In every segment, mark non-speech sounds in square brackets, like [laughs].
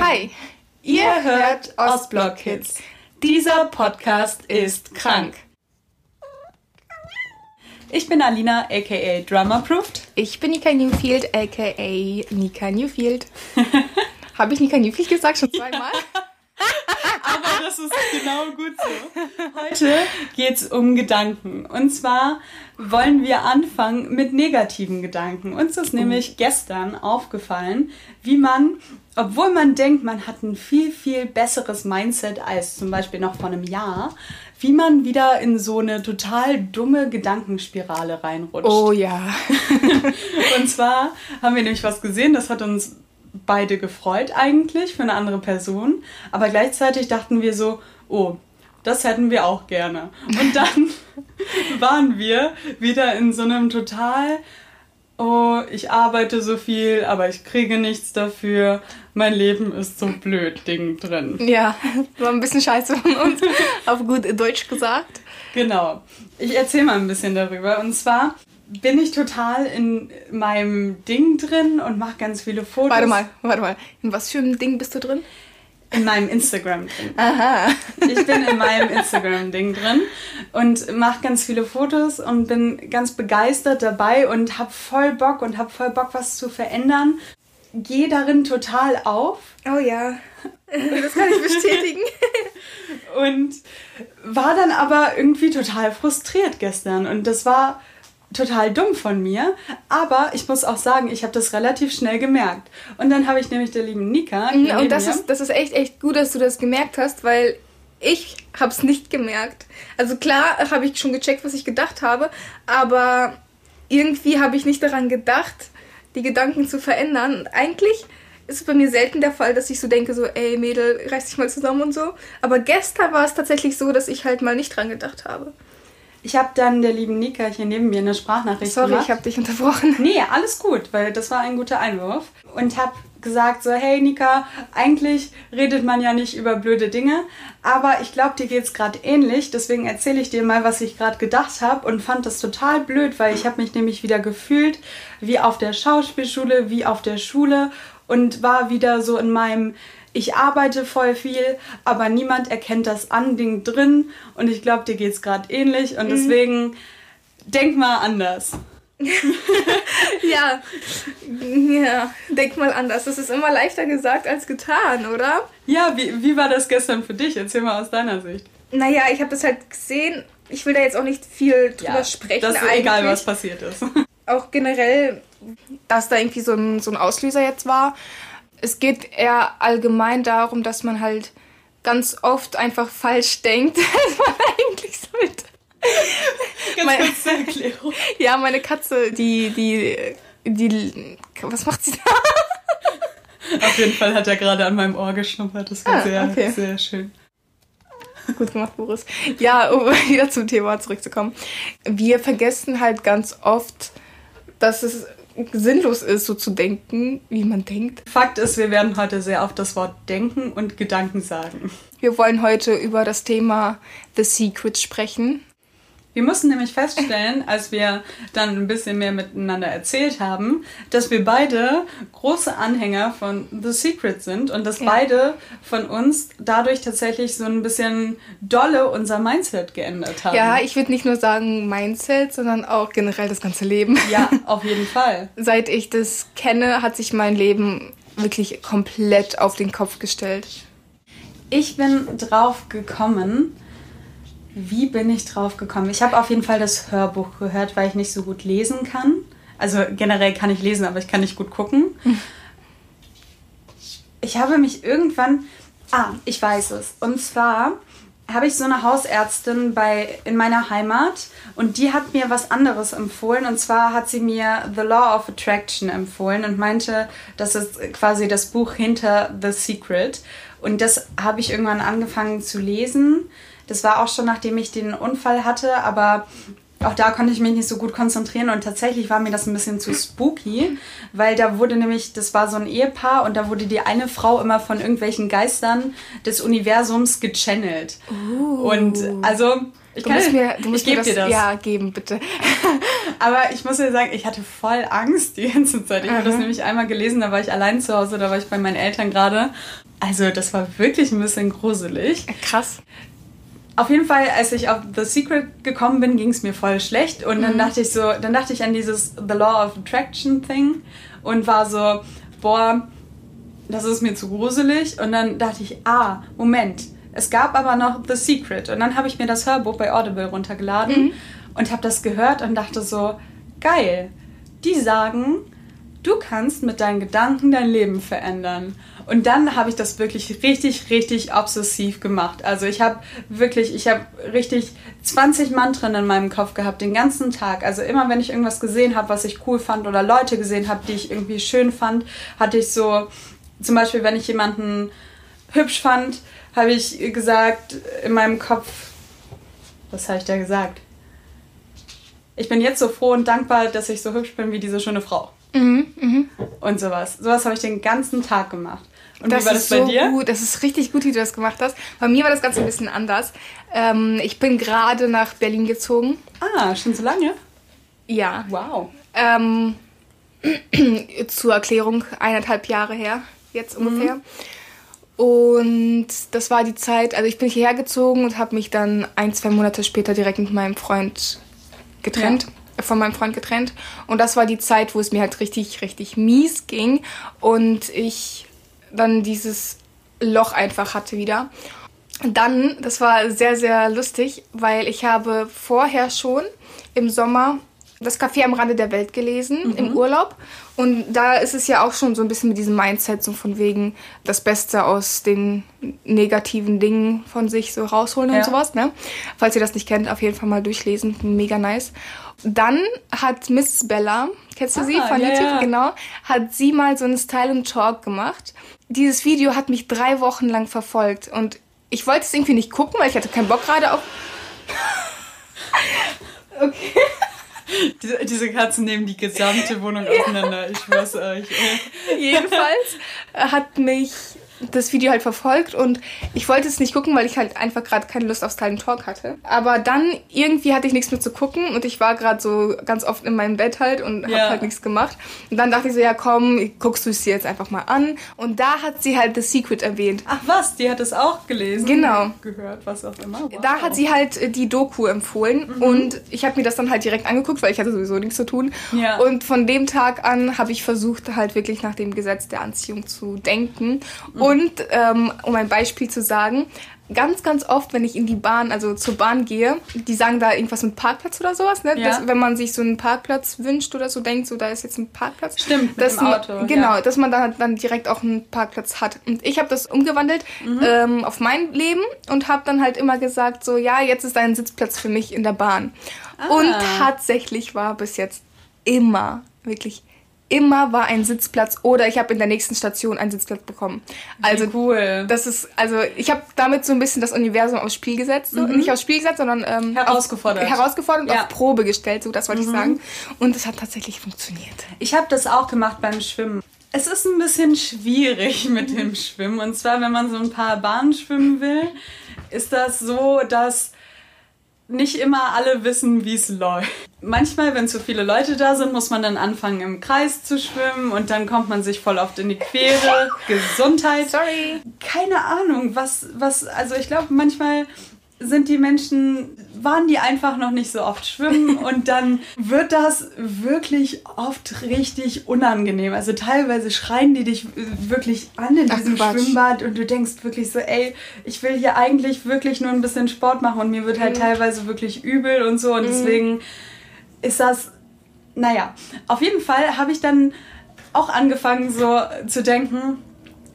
Hi. Ihr hört Ostblock Kids. Dieser Podcast ist krank. Ich bin Alina, aka Drummerproofed. Ich bin Nika Newfield, aka Nika Newfield. [laughs] Habe ich Nika Newfield gesagt schon zweimal? Aber [laughs] das ist genau gut so. Heute geht es um Gedanken. Und zwar wollen wir anfangen mit negativen Gedanken. Uns ist nämlich gestern aufgefallen, wie man, obwohl man denkt, man hat ein viel, viel besseres Mindset als zum Beispiel noch vor einem Jahr, wie man wieder in so eine total dumme Gedankenspirale reinrutscht. Oh ja. [laughs] Und zwar haben wir nämlich was gesehen, das hat uns beide gefreut eigentlich für eine andere Person, aber gleichzeitig dachten wir so, oh, das hätten wir auch gerne. Und dann [laughs] waren wir wieder in so einem total, oh, ich arbeite so viel, aber ich kriege nichts dafür. Mein Leben ist so blöd, Ding drin. Ja, [laughs] war ein bisschen scheiße von uns, [laughs] auf gut Deutsch gesagt. Genau. Ich erzähle mal ein bisschen darüber. Und zwar bin ich total in meinem Ding drin und mache ganz viele Fotos. Warte mal, warte mal. In was für einem Ding bist du drin? In meinem Instagram drin. [laughs] Aha. Ich bin in meinem Instagram-Ding drin und mache ganz viele Fotos und bin ganz begeistert dabei und habe voll Bock und habe voll Bock, was zu verändern. Gehe darin total auf. Oh ja, das kann ich bestätigen. [laughs] und war dann aber irgendwie total frustriert gestern. Und das war total dumm von mir, aber ich muss auch sagen, ich habe das relativ schnell gemerkt. Und dann habe ich nämlich der lieben Nika. Mhm, und das ist, das ist echt, echt gut, dass du das gemerkt hast, weil ich habe es nicht gemerkt. Also klar habe ich schon gecheckt, was ich gedacht habe, aber irgendwie habe ich nicht daran gedacht, die Gedanken zu verändern. Und eigentlich ist es bei mir selten der Fall, dass ich so denke, so, ey Mädel, reiß dich mal zusammen und so. Aber gestern war es tatsächlich so, dass ich halt mal nicht dran gedacht habe. Ich habe dann der lieben Nika hier neben mir eine Sprachnachricht Sorry, gemacht. ich habe dich unterbrochen. [laughs] Nee, alles gut, weil das war ein guter Einwurf. Und habe gesagt so, hey Nika, eigentlich redet man ja nicht über blöde Dinge, aber ich glaube, dir geht's gerade ähnlich. Deswegen erzähle ich dir mal, was ich gerade gedacht habe und fand das total blöd, weil ich habe mich nämlich wieder gefühlt wie auf der Schauspielschule, wie auf der Schule und war wieder so in meinem ich arbeite voll viel, aber niemand erkennt das Anding drin und ich glaube, dir geht es gerade ähnlich und mhm. deswegen denk mal anders. [laughs] ja, ja, denk mal anders. Das ist immer leichter gesagt als getan, oder? Ja, wie, wie war das gestern für dich? Erzähl mal aus deiner Sicht. Naja, ich habe das halt gesehen. Ich will da jetzt auch nicht viel drüber ja, sprechen. Das ist eigentlich. egal, was passiert ist. Auch generell, dass da irgendwie so ein, so ein Auslöser jetzt war es geht eher allgemein darum, dass man halt ganz oft einfach falsch denkt, [laughs] als man eigentlich sollte. Ganz meine, kurz zur Erklärung. [laughs] Ja, meine Katze, die, die, die, was macht sie da? Auf jeden Fall hat er gerade an meinem Ohr geschnuppert. Das war ah, sehr, okay. sehr schön. Gut gemacht, Boris. Ja, um [laughs] wieder zum Thema zurückzukommen. Wir vergessen halt ganz oft, dass es sinnlos ist, so zu denken, wie man denkt. Fakt ist, wir werden heute sehr auf das Wort Denken und Gedanken sagen. Wir wollen heute über das Thema The Secret sprechen. Wir mussten nämlich feststellen, [laughs] als wir dann ein bisschen mehr miteinander erzählt haben, dass wir beide große Anhänger von The Secret sind und dass ja. beide von uns dadurch tatsächlich so ein bisschen dolle unser Mindset geändert haben. Ja, ich würde nicht nur sagen Mindset, sondern auch generell das ganze Leben. Ja, [laughs] auf jeden Fall. Seit ich das kenne, hat sich mein Leben wirklich komplett auf den Kopf gestellt. Ich bin drauf gekommen, wie bin ich drauf gekommen? Ich habe auf jeden Fall das Hörbuch gehört, weil ich nicht so gut lesen kann. Also generell kann ich lesen, aber ich kann nicht gut gucken. [laughs] Ich habe mich irgendwann. Ah, ich weiß es. Und zwar habe ich so eine Hausärztin bei, in meiner Heimat und die hat mir was anderes empfohlen. Und zwar hat sie mir The Law of Attraction empfohlen und meinte, das ist quasi das Buch hinter The Secret. Und das habe ich irgendwann angefangen zu lesen. Das war auch schon nachdem ich den Unfall hatte, aber auch da konnte ich mich nicht so gut konzentrieren und tatsächlich war mir das ein bisschen zu spooky, weil da wurde nämlich, das war so ein Ehepaar und da wurde die eine Frau immer von irgendwelchen Geistern des Universums gechannelt. Uh. Und also Ich kann dir- mir, du musst ich mir das, dir das. Ja, geben, bitte. [laughs] Aber ich muss dir sagen, ich hatte voll Angst die ganze Zeit. Ich habe das nämlich einmal gelesen, da war ich allein zu Hause, da war ich bei meinen Eltern gerade. Also das war wirklich ein bisschen gruselig. Krass. Auf jeden Fall, als ich auf The Secret gekommen bin, ging es mir voll schlecht. Und Mhm. dann dachte ich so, dann dachte ich an dieses The Law of Attraction Thing und war so, boah, das ist mir zu gruselig. Und dann dachte ich, ah, Moment. Es gab aber noch The Secret. Und dann habe ich mir das Hörbuch bei Audible runtergeladen Mhm. und habe das gehört und dachte so, geil. Die sagen, du kannst mit deinen Gedanken dein Leben verändern. Und dann habe ich das wirklich richtig, richtig obsessiv gemacht. Also ich habe wirklich, ich habe richtig 20 Mantren in meinem Kopf gehabt, den ganzen Tag. Also immer, wenn ich irgendwas gesehen habe, was ich cool fand oder Leute gesehen habe, die ich irgendwie schön fand, hatte ich so, zum Beispiel, wenn ich jemanden hübsch fand, habe ich gesagt in meinem Kopf, was habe ich da gesagt? Ich bin jetzt so froh und dankbar, dass ich so hübsch bin wie diese schöne Frau. Mhm, mhm. Und sowas. Sowas habe ich den ganzen Tag gemacht. Und das wie war das ist bei so dir? gut. Das ist richtig gut, wie du das gemacht hast. Bei mir war das Ganze ein bisschen anders. Ähm, ich bin gerade nach Berlin gezogen. Ah, schon so lange? Ja. Wow. Ähm, [clears throat] zur Erklärung, eineinhalb Jahre her, jetzt ungefähr. Und das war die Zeit, also ich bin hierher gezogen und habe mich dann ein, zwei Monate später direkt mit meinem Freund getrennt. äh, Von meinem Freund getrennt. Und das war die Zeit, wo es mir halt richtig, richtig mies ging. Und ich dann dieses Loch einfach hatte wieder. Dann, das war sehr, sehr lustig, weil ich habe vorher schon im Sommer das Café am Rande der Welt gelesen, im Urlaub. Und da ist es ja auch schon so ein bisschen mit diesem Mindset, so von wegen das Beste aus den negativen Dingen von sich so rausholen Ja. und sowas. Ne? Falls ihr das nicht kennt, auf jeden Fall mal durchlesen. Mega nice. Dann hat Miss Bella, kennst du sie Ah, von ja, YouTube? ja. Genau. Hat sie mal so einen Style and Talk gemacht. Dieses Video hat mich drei Wochen lang verfolgt. Und ich wollte es irgendwie nicht gucken, weil ich hatte keinen Bock gerade auf. [laughs] [laughs] okay. Diese, diese Katzen nehmen die gesamte Wohnung auseinander. Ich schwör's euch. Jedenfalls hat mich das Video halt verfolgt und ich wollte es nicht gucken, weil ich halt einfach gerade keine Lust auf Style and Talk hatte. Aber dann irgendwie hatte ich nichts mehr zu gucken und ich war gerade so ganz oft in meinem Bett halt und Ja. habe halt nichts gemacht. Und dann dachte ich so, ja komm, guckst du es dir jetzt einfach mal an. Und da hat sie halt The Secret erwähnt. Ach was, die hat es auch gelesen. Genau. Gehört, was auch immer. Wow. Da hat sie halt äh, die Doku empfohlen und ich habe mir das dann halt direkt angeguckt, weil ich hatte sowieso nichts zu tun. Ja. Und von dem Tag an habe ich versucht, halt wirklich nach dem Gesetz der Anziehung zu denken. Und ähm, um ein Beispiel zu sagen, ganz, ganz oft, wenn ich in die Bahn, also zur Bahn gehe, die sagen da irgendwas mit Parkplatz oder sowas, ne? Ja. Das, wenn man sich so einen Parkplatz wünscht oder so denkt, so da ist jetzt ein Parkplatz. Stimmt, mit dass dem man- Auto, Genau, ja. dass man dann, dann direkt auch einen Parkplatz hat. Und ich habe das umgewandelt Mhm. ähm, auf mein Leben und habe dann halt immer gesagt, so ja, jetzt ist ein Sitzplatz für mich in der Bahn. Ah. Und tatsächlich war bis jetzt immer, wirklich immer war ein Sitzplatz oder ich habe in der nächsten Station einen Sitzplatz bekommen. Also Wie cool. das ist, also ich habe damit so ein bisschen das Universum aufs Spiel gesetzt. So. Nicht aufs Spiel gesetzt, sondern ähm, Mhm. Herausgefordert. Auf, herausgefordert und Ja. Mhm. auf Probe gestellt, so das wollte ich sagen. Und es hat tatsächlich funktioniert. Ich habe das auch gemacht beim Schwimmen. Es ist ein bisschen schwierig [laughs] mit dem Schwimmen. Und zwar, wenn man so ein paar Bahnen schwimmen will, ist das so, dass nicht immer alle wissen, wie es läuft. Manchmal, wenn zu viele Leute da sind, muss man dann anfangen, im Kreis zu schwimmen und dann kommt man sich voll oft in die Quere. Gesundheit. Sorry. keine Ahnung, was, was, also ich glaube, manchmal sind die Menschen, waren die einfach noch nicht so oft schwimmen [laughs] und dann wird das wirklich oft richtig unangenehm. Also teilweise schreien die dich wirklich an in Ach, diesem Quatsch. Schwimmbad und du denkst wirklich so, ey, ich will hier eigentlich wirklich nur ein bisschen Sport machen und mir wird Mhm. halt teilweise wirklich übel und so und deswegen ist das, naja, auf jeden Fall habe ich dann auch angefangen so zu denken,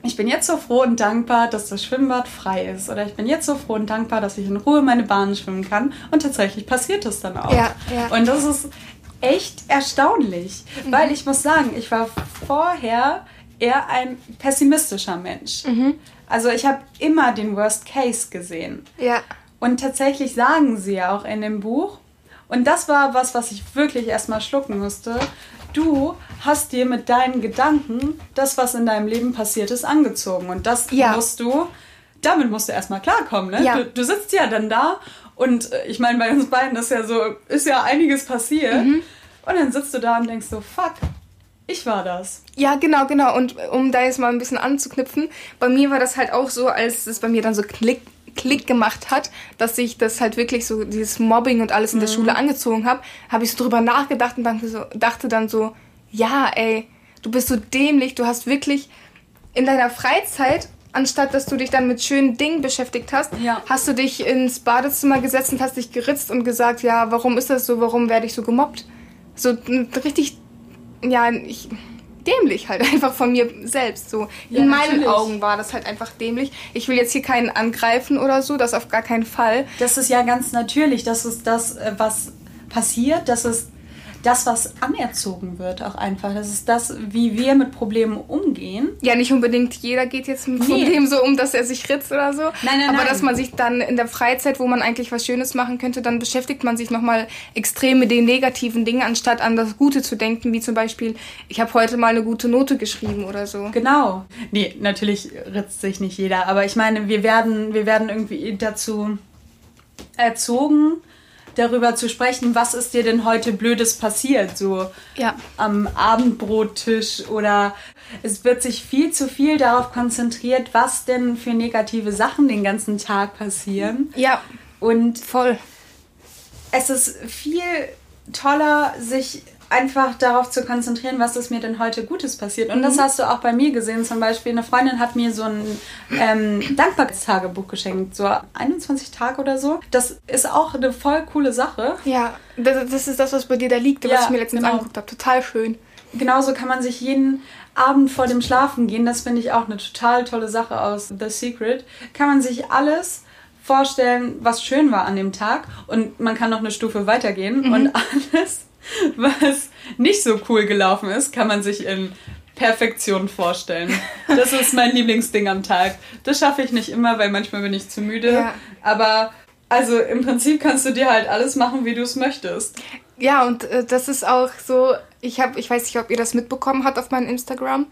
ich bin jetzt so froh und dankbar, dass das Schwimmbad frei ist. Oder ich bin jetzt so froh und dankbar, dass ich in Ruhe meine Bahnen schwimmen kann. Und tatsächlich passiert es dann auch. Ja, ja. Und das ist echt erstaunlich. Mhm. Weil ich muss sagen, ich war vorher eher ein pessimistischer Mensch. Mhm. Also ich habe immer den Worst Case gesehen. Ja. Und tatsächlich sagen sie ja auch in dem Buch, und das war was, was ich wirklich erstmal schlucken musste, du hast dir mit deinen Gedanken das, was in deinem Leben passiert ist, angezogen. Und das Ja. musst du, damit musst du erstmal klarkommen. Ne? Ja. Du, du sitzt ja dann da Und äh, ich meine, bei uns beiden ist ja so, ist ja einiges passiert. Und dann sitzt du da und denkst so, fuck, ich war das. Ja, genau, genau. Und um da jetzt mal ein bisschen anzuknüpfen, bei mir war das halt auch so, als es bei mir dann so Klick, Klick gemacht hat, dass ich das halt wirklich so, dieses Mobbing und alles in der Schule angezogen habe, habe ich so drüber nachgedacht und dachte, so, dachte dann so, ja, ey, du bist so dämlich, du hast wirklich in deiner Freizeit, anstatt dass du dich dann mit schönen Dingen beschäftigt hast, Ja. hast du dich ins Badezimmer gesetzt und hast dich geritzt und gesagt, ja, warum ist das so, warum werde ich so gemobbt? So richtig, ja, ich, dämlich halt einfach von mir selbst. So Ja, in meinen natürlich. Augen war das halt einfach dämlich. Ich will jetzt hier keinen angreifen oder so, das auf gar keinen Fall. Das ist ja ganz natürlich. Das ist das, äh, was passiert. Das ist das, was anerzogen wird, auch einfach. Das ist das, wie wir mit Problemen umgehen. Ja, nicht unbedingt jeder geht jetzt mit Nee. Problem so um, dass er sich ritzt oder so. nein, Aber nein. dass man sich dann in der Freizeit, wo man eigentlich was Schönes machen könnte, dann beschäftigt man sich nochmal extrem mit den negativen Dingen, anstatt an das Gute zu denken, wie zum Beispiel, ich habe heute mal eine gute Note geschrieben oder so. Genau. Nee, natürlich ritzt sich nicht jeder, aber ich meine, wir werden, wir werden irgendwie dazu erzogen, darüber zu sprechen, was ist dir denn heute Blödes passiert, so Ja. am Abendbrottisch oder es wird sich viel zu viel darauf konzentriert, was denn für negative Sachen den ganzen Tag passieren. Ja, Und voll. es ist viel toller, sich einfach darauf zu konzentrieren, was ist mir denn heute Gutes passiert. Und das hast du auch bei mir gesehen. Zum Beispiel, eine Freundin hat mir so ein ähm, Dankbarkeitstagebuch geschenkt, so 21 Tage oder so. Das ist auch eine voll coole Sache. Ja, das, das ist das, was bei dir da liegt, was Ja, ich mir letztens genau. angeguckt habe. Total schön. Genauso kann man sich jeden Abend vor dem Schlafen gehen, das finde ich auch eine total tolle Sache aus The Secret, kann man sich alles vorstellen, was schön war an dem Tag und man kann noch eine Stufe weitergehen und [laughs] alles, was nicht so cool gelaufen ist, kann man sich in Perfektion vorstellen. Das ist mein Lieblingsding am Tag. Das schaffe ich nicht immer, weil manchmal bin ich zu müde, Ja. aber also im Prinzip kannst du dir halt alles machen, wie du es möchtest. Ja, und äh, das ist auch so, ich habe, ich weiß nicht, ob ihr das mitbekommen habt auf meinem Instagram.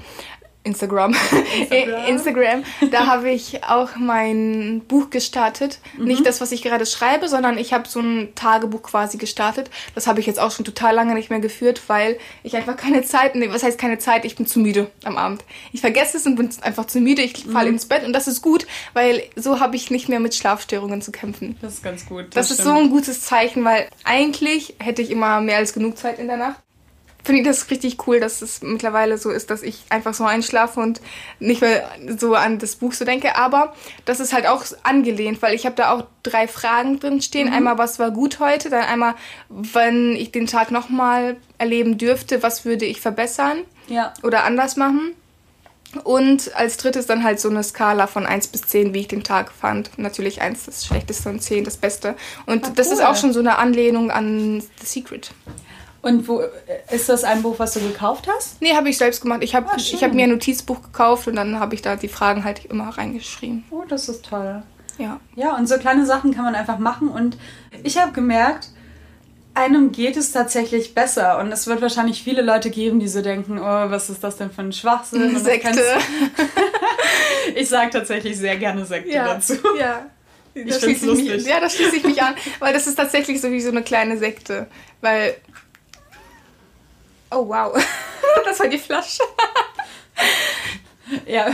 Instagram. Instagram. [laughs] Instagram. Da [laughs] habe ich auch mein Buch gestartet. Nicht das, was ich gerade schreibe, sondern ich habe so ein Tagebuch quasi gestartet. Das habe ich jetzt auch schon total lange nicht mehr geführt, weil ich einfach keine Zeit, nee, was heißt keine Zeit? Ich bin zu müde am Abend. Ich vergesse es und bin einfach zu müde. Ich falle ins Bett und das ist gut, weil so habe ich nicht mehr mit Schlafstörungen zu kämpfen. Das ist ganz gut. Das, ist so stimmt. ein gutes Zeichen, weil eigentlich hätte ich immer mehr als genug Zeit in der Nacht. Finde ich das richtig cool, dass es mittlerweile so ist, dass ich einfach so einschlafe und nicht mehr so an das Buch so denke. Aber das ist halt auch angelehnt, weil ich habe da auch drei Fragen drin stehen. Einmal, was war gut heute? Dann einmal, wenn ich den Tag nochmal erleben dürfte, was würde ich verbessern Ja. oder anders machen? Und als drittes dann halt so eine Skala von 1 bis 10, wie ich den Tag fand. Natürlich 1 das Schlechteste und 10 das Beste. Und Ah, das ist auch schon so eine Anlehnung an The Secret. Und wo ist das ein Buch, was du gekauft hast? Nee, habe ich selbst gemacht. Ich habe Ah, ich hab mir ein Notizbuch gekauft und dann habe ich da die Fragen halt immer reingeschrieben. Oh, das ist toll. Ja. Ja, und so kleine Sachen kann man einfach machen. Und ich habe gemerkt, einem geht es tatsächlich besser. Und es wird wahrscheinlich viele Leute geben, die so denken, oh, was ist das denn für ein Schwachsinn? Sekte. [laughs] Ich sage tatsächlich sehr gerne Sekte Ja. dazu. ja. Ich Das ich mich, lustig. ja, das schließe ich mich an, weil das ist tatsächlich so wie so eine kleine Sekte. Weil. Oh wow. [laughs] Das war die Flasche. Ja,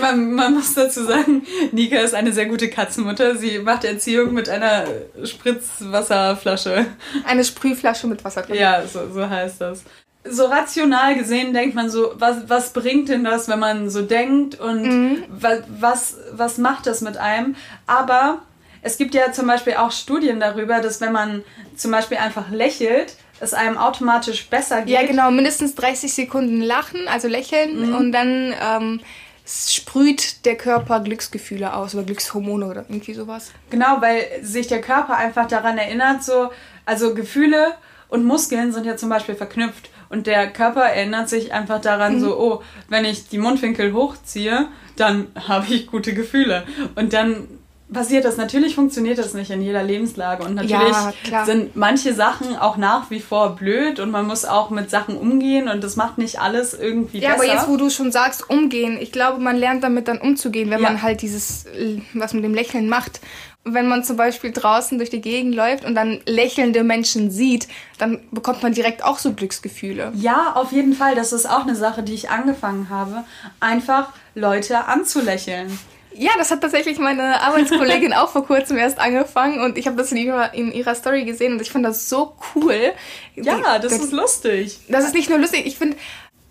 man, man muss dazu sagen, Nika ist eine sehr gute Katzenmutter. Sie macht Erziehung mit einer Spritzwasserflasche. Eine Sprühflasche mit Wasser drin. Ja, so, so heißt das. So rational gesehen denkt man so, was, was bringt denn das, wenn man so denkt und wa, was, was macht das mit einem? Aber es gibt ja zum Beispiel auch Studien darüber, dass wenn man zum Beispiel einfach lächelt, es einem automatisch besser geht. Ja, genau, mindestens 30 Sekunden lachen, also lächeln und dann ähm, sprüht der Körper Glücksgefühle aus oder Glückshormone oder irgendwie sowas. Genau, weil sich der Körper einfach daran erinnert, so, also Gefühle und Muskeln sind ja zum Beispiel verknüpft. Und der Körper erinnert sich einfach daran, so, oh, wenn ich die Mundwinkel hochziehe, dann [laughs] habe ich gute Gefühle. Und dann passiert das. Natürlich funktioniert das nicht in jeder Lebenslage. Und natürlich ja, sind manche Sachen auch nach wie vor blöd und man muss auch mit Sachen umgehen und das macht nicht alles irgendwie ja, besser. Ja, aber jetzt, wo du schon sagst, umgehen, ich glaube, man lernt damit dann umzugehen, wenn ja. man halt dieses, was mit dem Lächeln macht. Wenn man zum Beispiel draußen durch die Gegend läuft und dann lächelnde Menschen sieht, dann bekommt man direkt auch so Glücksgefühle. Ja, auf jeden Fall. Das ist auch eine Sache, die ich angefangen habe. Einfach Leute anzulächeln. Ja, das hat tatsächlich meine Arbeitskollegin [laughs] auch vor kurzem erst angefangen und ich habe das in ihrer, in ihrer Story gesehen und ich finde das so cool. Ja, das, das ist lustig. Das ist nicht nur lustig, ich finde,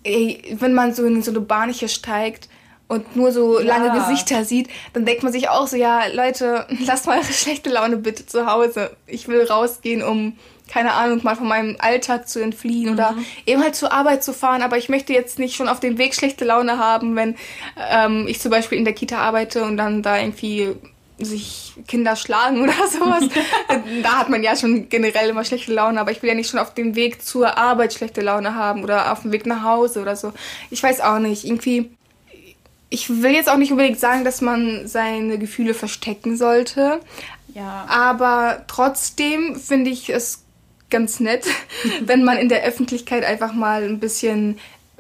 wenn man so in so eine Bahn hier steigt und nur so ja. lange Gesichter sieht, dann denkt man sich auch so, ja, Leute, [laughs] lasst mal eure schlechte Laune bitte zu Hause. Ich will rausgehen, um keine Ahnung, mal von meinem Alltag zu entfliehen mhm. oder eben halt zur Arbeit zu fahren. Aber ich möchte jetzt nicht schon auf dem Weg schlechte Laune haben, wenn ähm, ich zum Beispiel in der Kita arbeite und dann da irgendwie sich Kinder schlagen [laughs] oder sowas. da hat man ja schon generell immer schlechte Laune, aber ich will ja nicht schon auf dem Weg zur Arbeit schlechte Laune haben oder auf dem Weg nach Hause oder so. Ich weiß auch nicht. Irgendwie, ich will jetzt auch nicht unbedingt sagen, dass man seine Gefühle verstecken sollte. Ja. Aber trotzdem finde ich es ganz nett, [laughs] wenn man in der Öffentlichkeit einfach mal ein bisschen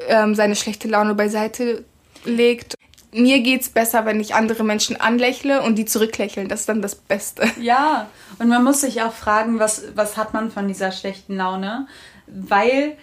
ähm, seine schlechte Laune beiseite legt. Mir geht's besser, wenn ich andere Menschen anlächle und die zurücklächeln. Das ist dann das Beste. Ja, und man muss sich auch fragen, was, was hat man von dieser schlechten Laune? Weil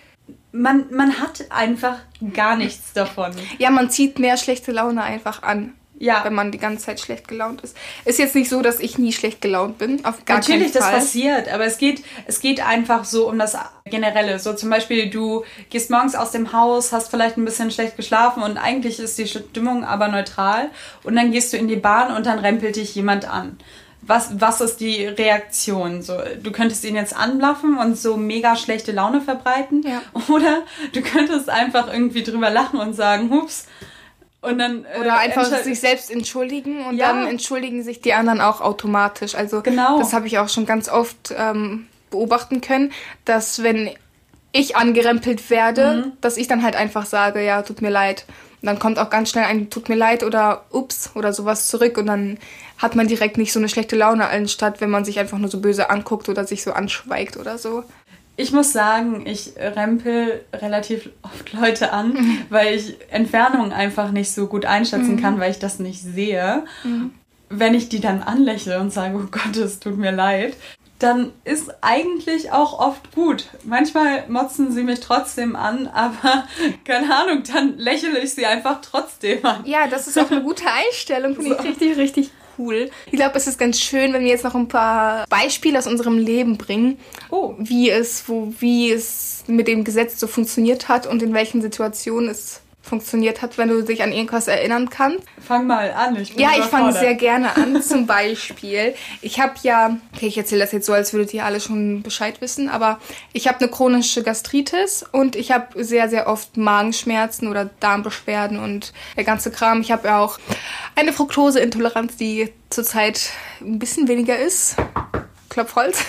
man, man hat einfach gar nichts davon. Ja, man zieht mehr schlechte Laune einfach an. Ja. Wenn man die ganze Zeit schlecht gelaunt ist. Ist jetzt nicht so, dass ich nie schlecht gelaunt bin. Auf gar Natürlich, keinen Fall. das passiert. Aber es geht, es geht einfach so um das Generelle. So zum Beispiel, du gehst morgens aus dem Haus, hast vielleicht ein bisschen schlecht geschlafen und eigentlich ist die Stimmung aber neutral. Und dann gehst du in die Bahn und dann rempelt dich jemand an. Was, was ist die Reaktion? So, du könntest ihn jetzt anblaffen und so mega schlechte Laune verbreiten. Ja. [laughs] Oder du könntest einfach irgendwie drüber lachen und sagen, hups, und dann, äh, Oder einfach sich selbst entschuldigen und ja. dann entschuldigen sich die anderen auch automatisch. Also genau. das habe ich auch schon ganz oft ähm, beobachten können, dass wenn ich angerempelt werde, mhm. dass ich dann halt einfach sage, ja, tut mir leid. Und dann kommt auch ganz schnell ein tut mir leid oder ups oder sowas zurück und dann hat man direkt nicht so eine schlechte Laune anstatt, wenn man sich einfach nur so böse anguckt oder sich so anschweigt oder so. Ich muss sagen, ich rempel relativ oft Leute an, mhm. weil ich Entfernungen einfach nicht so gut einschätzen mhm. kann, weil ich das nicht sehe. Mhm. Wenn ich die dann anlächle und sage, oh Gott, es tut mir leid, dann ist eigentlich auch oft gut. Manchmal motzen sie mich trotzdem an, [laughs] aber keine Ahnung, dann lächle ich sie einfach trotzdem an. Ja, das ist auch eine gute Einstellung, finde so. ich richtig, richtig cool. Ich glaube, es ist ganz schön, wenn wir jetzt noch ein paar Beispiele aus unserem Leben bringen, oh. wie es, wo, wie es mit dem Gesetz so funktioniert hat und in welchen Situationen es funktioniert hat, wenn du dich an irgendwas erinnern kannst. Fang mal an. Ich ja, ich fange sehr gerne an. [laughs] Zum Beispiel, ich habe ja, okay, ich erzähle das jetzt so, als würdet ihr alle schon Bescheid wissen, aber ich habe eine chronische Gastritis und ich habe sehr, sehr oft Magenschmerzen oder Darmbeschwerden und der ganze Kram. Ich habe ja auch eine Fructoseintoleranz, die zurzeit ein bisschen weniger ist. Klopfholz.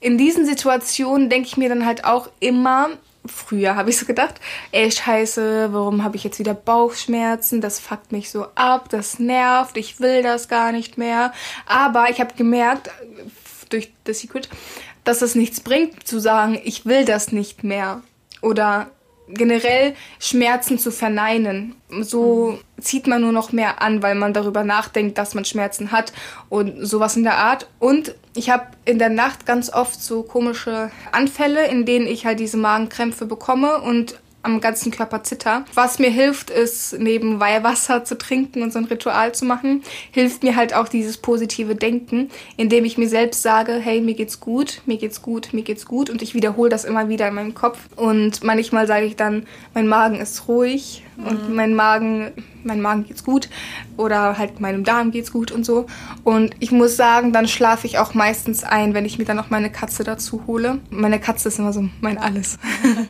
In diesen Situationen denke ich mir dann halt auch immer, früher habe ich so gedacht, ey scheiße, warum habe ich jetzt wieder Bauchschmerzen? Das fuckt mich so ab, das nervt, ich will das gar nicht mehr. Aber ich habe gemerkt durch The Secret, dass es nichts bringt zu sagen, ich will das nicht mehr oder generell Schmerzen zu verneinen. So zieht man nur noch mehr an, weil man darüber nachdenkt, dass man Schmerzen hat und sowas in der Art. Und ich habe in der Nacht ganz oft so komische Anfälle, in denen ich halt diese Magenkrämpfe bekomme und am ganzen Körper zitter. Was mir hilft, ist neben Weihwasser zu trinken und so ein Ritual zu machen, hilft mir halt auch dieses positive Denken, indem ich mir selbst sage, hey, mir geht's gut, mir geht's gut, mir geht's gut und ich wiederhole das immer wieder in meinem Kopf und manchmal sage ich dann, mein Magen ist ruhig und mhm. mein Magen mein Magen geht's gut oder halt meinem Darm geht's gut und so. Und ich muss sagen, dann schlafe ich auch meistens ein, wenn ich mir dann noch meine Katze dazu hole. Meine Katze ist immer so mein Alles.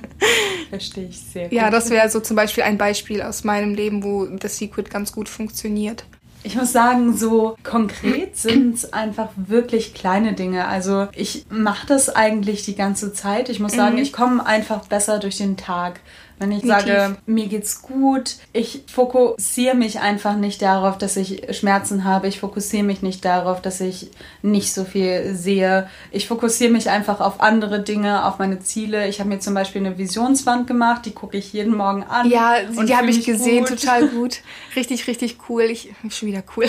[laughs] Verstehe ich sehr gut. Ja, das wäre so zum Beispiel ein Beispiel aus meinem Leben, wo The Secret ganz gut funktioniert. Ich muss sagen, so konkret [clears throat] sind es einfach wirklich kleine Dinge. Also ich mache das eigentlich die ganze Zeit. Ich muss sagen, mhm. ich komme einfach besser durch den Tag Wenn ich Definitiv. sage, mir geht's gut, ich fokussiere mich einfach nicht darauf, dass ich Schmerzen habe. Ich fokussiere mich nicht darauf, dass ich nicht so viel sehe. Ich fokussiere mich einfach auf andere Dinge, auf meine Ziele. Ich habe mir zum Beispiel eine Visionswand gemacht, die gucke ich jeden Morgen an. Ja, die habe ich gesehen, gut. total [laughs] gut. Richtig, richtig cool. Ich schon wieder cool.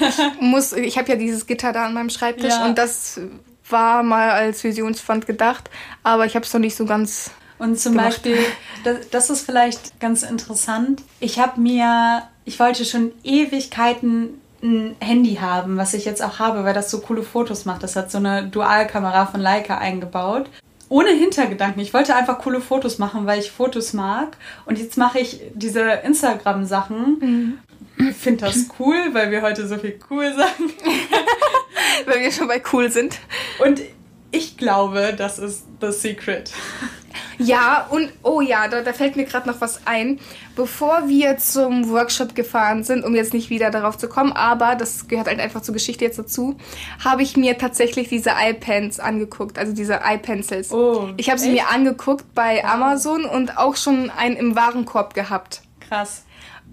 Ich muss, ich habe ja dieses Gitter da an meinem Schreibtisch Ja. und das war mal als Visionswand gedacht, aber ich habe es noch nicht so ganz. Und zum gemacht. Beispiel, das, das ist vielleicht ganz interessant. Ich habe mir, ich wollte schon Ewigkeiten ein Handy haben, was ich jetzt auch habe, weil das so coole Fotos macht. Das hat so eine Dualkamera von Leica eingebaut. Ohne Hintergedanken. Ich wollte einfach coole Fotos machen, weil ich Fotos mag. Und jetzt mache ich diese Instagram-Sachen. Ich finde das [clears throat] cool, weil wir heute so viel cool sagen. [laughs] Wenn wir schon bei cool sind. Und ich glaube, das ist the secret. Ja, und oh ja, da, da fällt mir gerade noch was ein. Bevor wir zum Workshop gefahren sind, um jetzt nicht wieder darauf zu kommen, aber das gehört halt einfach zur Geschichte jetzt dazu, habe ich mir tatsächlich diese iPens angeguckt, also diese iPencils. Oh, ich habe sie echt? mir angeguckt bei Amazon und auch schon einen im Warenkorb gehabt. Krass.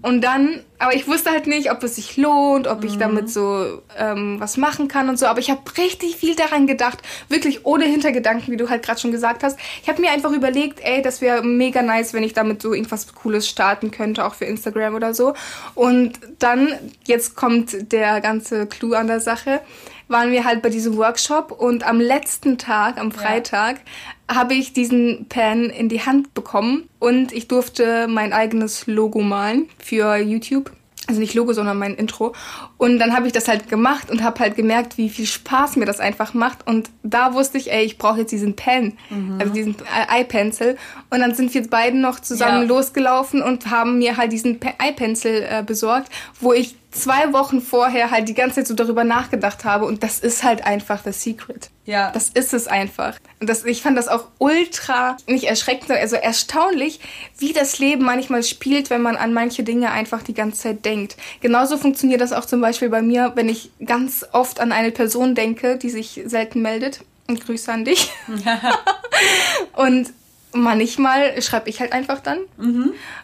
Und dann, aber ich wusste halt nicht, ob es sich lohnt, ob Mhm. ich damit so ähm, was machen kann und so. Aber ich habe richtig viel daran gedacht, wirklich ohne Hintergedanken, wie du halt gerade schon gesagt hast. Ich habe mir einfach überlegt, ey, das wäre mega nice, wenn ich damit so irgendwas Cooles starten könnte, auch für Instagram oder so. Und dann, jetzt kommt der ganze Clou an der Sache, waren wir halt bei diesem Workshop und am letzten Tag, am Freitag, habe ich diesen Pen in die Hand bekommen und ich durfte mein eigenes Logo malen für YouTube. Also nicht Logo, sondern mein Intro. Und dann habe ich das halt gemacht und habe halt gemerkt, wie viel Spaß mir das einfach macht. Und da wusste ich, ey, ich brauche jetzt diesen Pen, also diesen iPencil. Und dann sind wir beiden noch zusammen Ja. losgelaufen und haben mir halt diesen Pe- iPencil äh, besorgt, wo ich zwei Wochen vorher halt die ganze Zeit so darüber nachgedacht habe. Und das ist halt einfach the secret. Ja. Das ist es einfach. Und das, ich fand das auch ultra, nicht erschreckend, sondern also erstaunlich, wie das Leben manchmal spielt, wenn man an manche Dinge einfach die ganze Zeit denkt. Genauso funktioniert das auch zum Beispiel bei mir, wenn ich ganz oft an eine Person denke, die sich selten meldet. Und Grüße an dich. [laughs] Und manchmal schreibe ich halt einfach dann.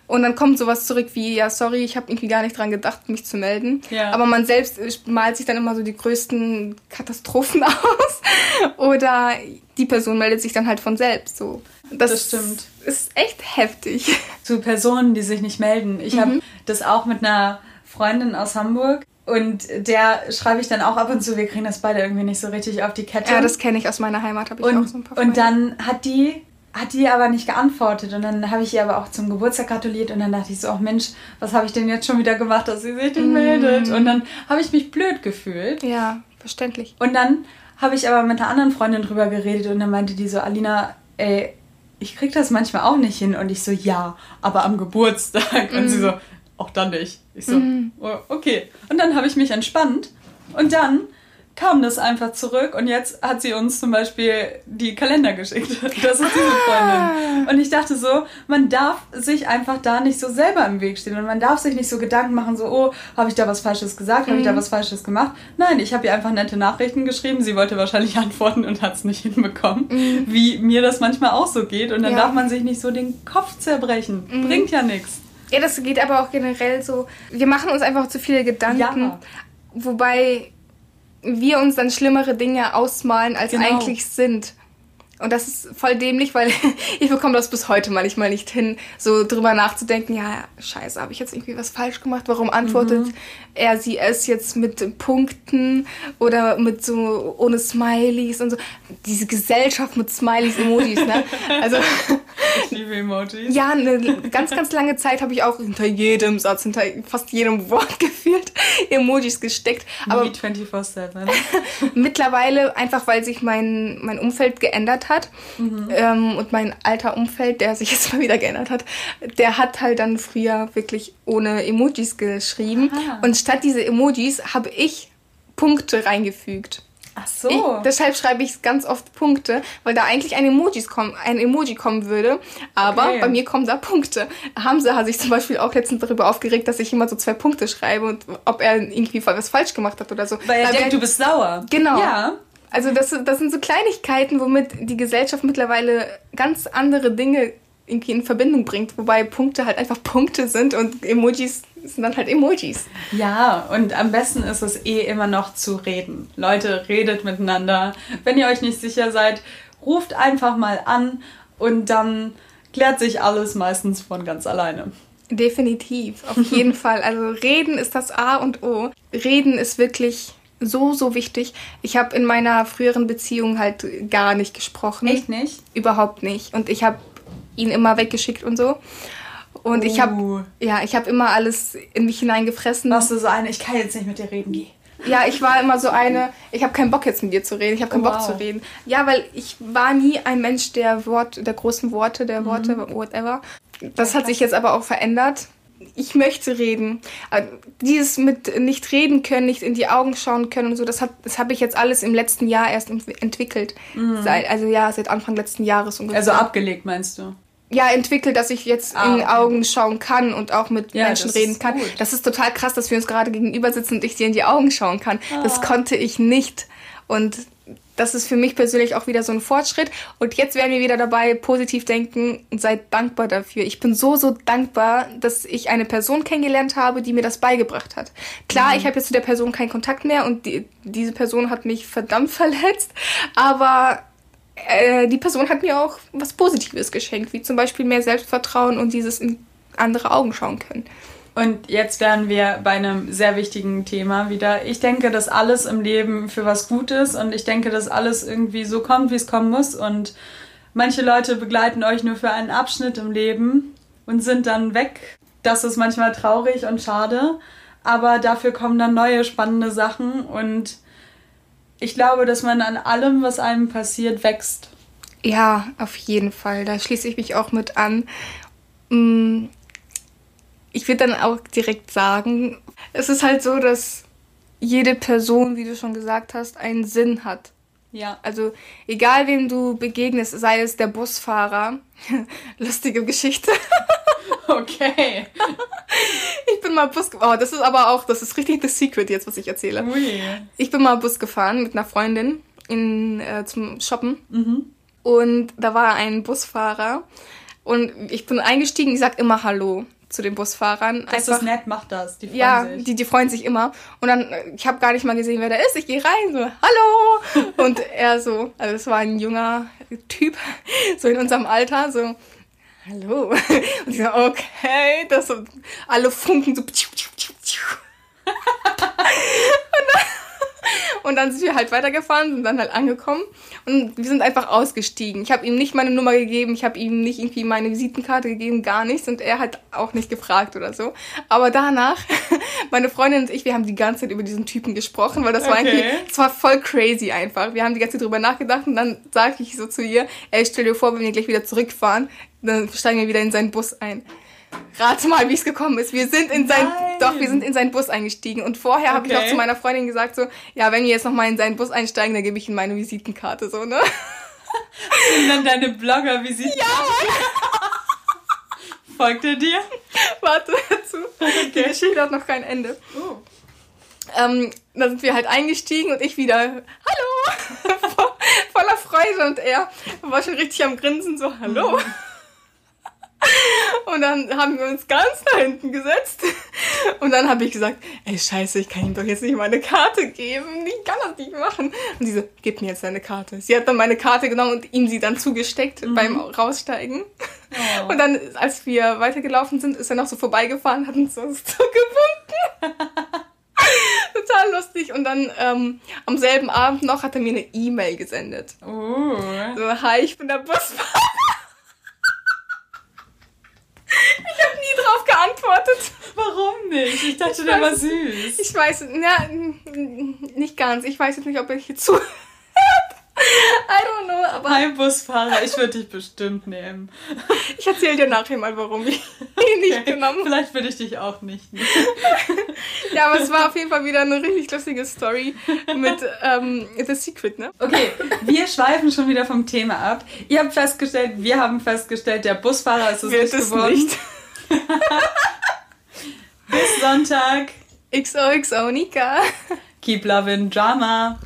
Und dann kommt sowas zurück wie, ja, sorry, ich habe irgendwie gar nicht dran gedacht, mich zu melden. Ja. Aber man selbst malt sich dann immer so die größten Katastrophen [laughs] aus. Oder die Person meldet sich dann halt von selbst. So. Das stimmt. Ist echt heftig. zu Personen, die sich nicht melden. Ich Mhm. habe das auch mit einer Freundin aus Hamburg und der schreibe ich dann auch ab und zu. Wir kriegen das beide irgendwie nicht so richtig auf die Kette. Ja, das kenne ich aus meiner Heimat, habe ich auch und, so ein paar und dann hat die hat die aber nicht geantwortet und dann habe ich ihr aber auch zum Geburtstag gratuliert und dann dachte ich so, ach Mensch, was habe ich denn jetzt schon wieder gemacht, dass sie sich nicht Mhm. meldet und dann habe ich mich blöd gefühlt Ja, verständlich. und dann habe ich aber mit einer anderen Freundin drüber geredet und dann meinte die so, Alina, ey, ich krieg das manchmal auch nicht hin. Und ich so, ja, aber am Geburtstag. Und sie so, auch dann nicht. Ich so, oh, okay. Und dann habe ich mich entspannt. Und dann kam das einfach zurück und jetzt hat sie uns zum Beispiel die Kalender geschickt. Das ist diese Freundin. Und ich dachte so, man darf sich einfach da nicht so selber im Weg stehen und man darf sich nicht so Gedanken machen, so, oh, habe ich da was Falsches gesagt, habe ich da was Falsches gemacht? Nein, ich habe ihr einfach nette Nachrichten geschrieben. Sie wollte wahrscheinlich [laughs] antworten und hat es nicht hinbekommen, wie mir das manchmal auch so geht. Und dann Ja. darf man sich nicht so den Kopf zerbrechen. Bringt ja nichts. Ja, das geht aber auch generell so. Wir machen uns einfach zu viele Gedanken. Ja. Wobei wir uns dann schlimmere Dinge ausmalen, als Genau. eigentlich sind. Und das ist voll dämlich, weil [laughs] ich bekomme das bis heute manchmal nicht hin, so drüber nachzudenken, ja, scheiße, habe ich jetzt irgendwie was falsch gemacht? Warum antwortet Mhm. Er sie es jetzt mit Punkten oder mit so ohne Smileys und so? Diese Gesellschaft mit Smileys, Emojis, ne? [laughs] Also Ich liebe Emojis. ja, eine ganz, ganz lange Zeit habe ich auch hinter jedem Satz, hinter fast jedem Wort [laughs] gefühlt Emojis gesteckt. Aber Aber 24-7. [laughs] mittlerweile, einfach weil sich mein, mein Umfeld geändert hat ähm, und mein alter Umfeld, der sich jetzt mal wieder geändert hat, der hat halt dann früher wirklich ohne Emojis geschrieben. Aha. Und statt diese Emojis habe ich Punkte reingefügt. Ach so. Ich, deshalb schreibe ich ganz oft Punkte, weil da eigentlich ein, Emojis kommen, ein Emoji kommen würde. Aber Okay. bei mir kommen da Punkte. Hamza hat sich zum Beispiel auch letztens darüber aufgeregt, dass ich immer so zwei Punkte schreibe und ob er irgendwie was falsch gemacht hat oder so. Weil er denkt, du bist sauer. Genau. Ja. Also das, das sind so Kleinigkeiten, womit die Gesellschaft mittlerweile ganz andere Dinge irgendwie in Verbindung bringt, wobei Punkte halt einfach Punkte sind und Emojis sind dann halt Emojis. Ja, und am besten ist es eh immer noch zu reden. Leute, redet miteinander. Wenn ihr euch nicht sicher seid, ruft einfach mal an und dann klärt sich alles meistens von ganz alleine. Definitiv, auf [laughs] jeden Fall. Also reden ist das A und O. Reden ist wirklich so, so wichtig. Ich habe in meiner früheren Beziehung halt gar nicht gesprochen. Echt nicht? Überhaupt nicht. Und ich habe ihn immer weggeschickt und so. Und ich habe Uh. ja, ich habe immer alles in mich hineingefressen. Warst du so eine, ich kann jetzt nicht mit dir reden, geh. Ja, ich war immer so eine, ich habe keinen Bock jetzt mit dir zu reden, ich habe keinen Oh, Bock wow. zu reden. Ja, weil ich war nie ein Mensch der Wort, der großen Worte, der Worte, whatever. Das hat sich jetzt aber auch verändert. Ich möchte reden. Aber Dieses mit nicht reden können, nicht in die Augen schauen können und so, das, hat- das habe ich jetzt alles im letzten Jahr erst ent- entwickelt. Seit, also ja, seit Anfang letzten Jahres ungefähr. Also abgelegt, meinst du? Ja, entwickelt, dass ich jetzt Ah, in die okay. Augen schauen kann und auch mit Ja, Menschen reden kann. gut. Das ist total krass, dass wir uns gerade gegenüber sitzen und ich dir in die Augen schauen kann. Das konnte ich nicht. Und das ist für mich persönlich auch wieder so ein Fortschritt. Und jetzt werden wir wieder dabei, positiv denken und seid dankbar dafür. Ich bin so, so dankbar, dass ich eine Person kennengelernt habe, die mir das beigebracht hat. Klar, ich habe jetzt zu der Person keinen Kontakt mehr und die, diese Person hat mich verdammt verletzt, aber äh, die Person hat mir auch was Positives geschenkt, wie zum Beispiel mehr Selbstvertrauen und dieses in andere Augen schauen können. Und jetzt wären wir bei einem sehr wichtigen Thema wieder. Ich denke, dass alles im Leben für was gut ist und ich denke, dass alles irgendwie so kommt, wie es kommen muss. Und manche Leute begleiten euch nur für einen Abschnitt im Leben und sind dann weg. Das ist manchmal traurig und schade, aber dafür kommen dann neue spannende Sachen und ich glaube, dass man an allem, was einem passiert, wächst. Ja, auf jeden Fall. Da schließe ich mich auch mit an. Mm, Ich würde dann auch direkt sagen, es ist halt so, dass jede Person, wie du schon gesagt hast, einen Sinn hat. Ja. Also egal wem du begegnest, sei es der Busfahrer, [laughs] lustige Geschichte. [laughs] Okay. Ich bin mal Bus gefahren. Oh, das ist aber auch, das ist richtig the secret jetzt, was ich erzähle. Ui. Ich bin mal Bus gefahren mit einer Freundin in, äh, zum Shoppen. Und da war ein Busfahrer. Und ich bin eingestiegen, ich sag immer Hallo zu den Busfahrern. Das ist nett, macht das. Die freuen ja, sich. die, die freuen sich immer. Und dann, äh, ich habe gar nicht mal gesehen, wer da ist. Ich gehe rein, so, hallo. [laughs] Und er so, also es war ein junger Typ, [laughs] so in unserem Alter, so, hallo. [laughs] Und ich so, okay, das so, alle Funken so. [laughs] Und dann [laughs] sind wir halt weitergefahren, sind dann halt angekommen und wir sind einfach ausgestiegen. Ich habe ihm nicht meine Nummer gegeben, ich habe ihm nicht irgendwie meine Visitenkarte gegeben, gar nichts und er hat auch nicht gefragt oder so. Aber danach, [laughs] meine Freundin und ich, wir haben die ganze Zeit über diesen Typen gesprochen, weil das war Okay. irgendwie, es war voll crazy einfach. Wir haben die ganze Zeit drüber nachgedacht und dann sage ich so zu ihr, ey, stell dir vor, wenn wir gleich wieder zurückfahren, dann steigen wir wieder in seinen Bus ein. Rate mal, wie es gekommen ist. Wir sind in sein, Nein. doch, wir sind in seinen Bus eingestiegen. Und vorher habe ich Okay. noch zu meiner Freundin gesagt so, ja, wenn wir jetzt noch mal in seinen Bus einsteigen, dann gebe ich ihm meine Visitenkarte so, ne? [laughs] Und dann deine Blogger-Visite. Ja! [laughs] Folgt er dir? Warte dazu. Die Geschichte hat noch kein Ende. Oh. Ähm, dann sind wir halt eingestiegen und ich wieder, hallo, [laughs] Vo- voller Freude und er war schon richtig am Grinsen, so, hallo. [laughs] Und dann haben wir uns ganz nach hinten gesetzt. [laughs] Und dann habe ich gesagt, ey, scheiße, ich kann ihm doch jetzt nicht meine Karte geben. Ich kann das nicht machen. Und sie so, gib mir jetzt deine Karte. Sie hat dann meine Karte genommen und ihm sie dann zugesteckt beim Raussteigen. Oh. Und dann, als wir weitergelaufen sind, ist er noch so vorbeigefahren, hat uns so [laughs] zugewunken. Total lustig. Und dann ähm, am selben Abend noch hat er mir eine E-Mail gesendet. Uh. So, hi, ich bin der Busfahrer. Ich habe nie drauf geantwortet. Warum nicht? Ich dachte, Ich der war süß. Ich weiß, ja, nicht ganz. Ich weiß jetzt nicht, ob er hier zuhört. I don't know, aber Hi, Busfahrer, ich würde dich bestimmt nehmen. ich erzähle dir nachher mal, warum ich ihn nicht genommen Vielleicht würde ich dich auch nicht nehmen. [laughs] Ja, aber es war auf jeden Fall wieder eine richtig lustige Story mit ähm, The Secret, ne? Okay, wir schweifen schon wieder vom Thema ab. Ihr habt festgestellt, wir haben festgestellt, der Busfahrer ist es Wird nicht geworden. nicht. Bis Sonntag. XOXO Nika. Keep loving Drama.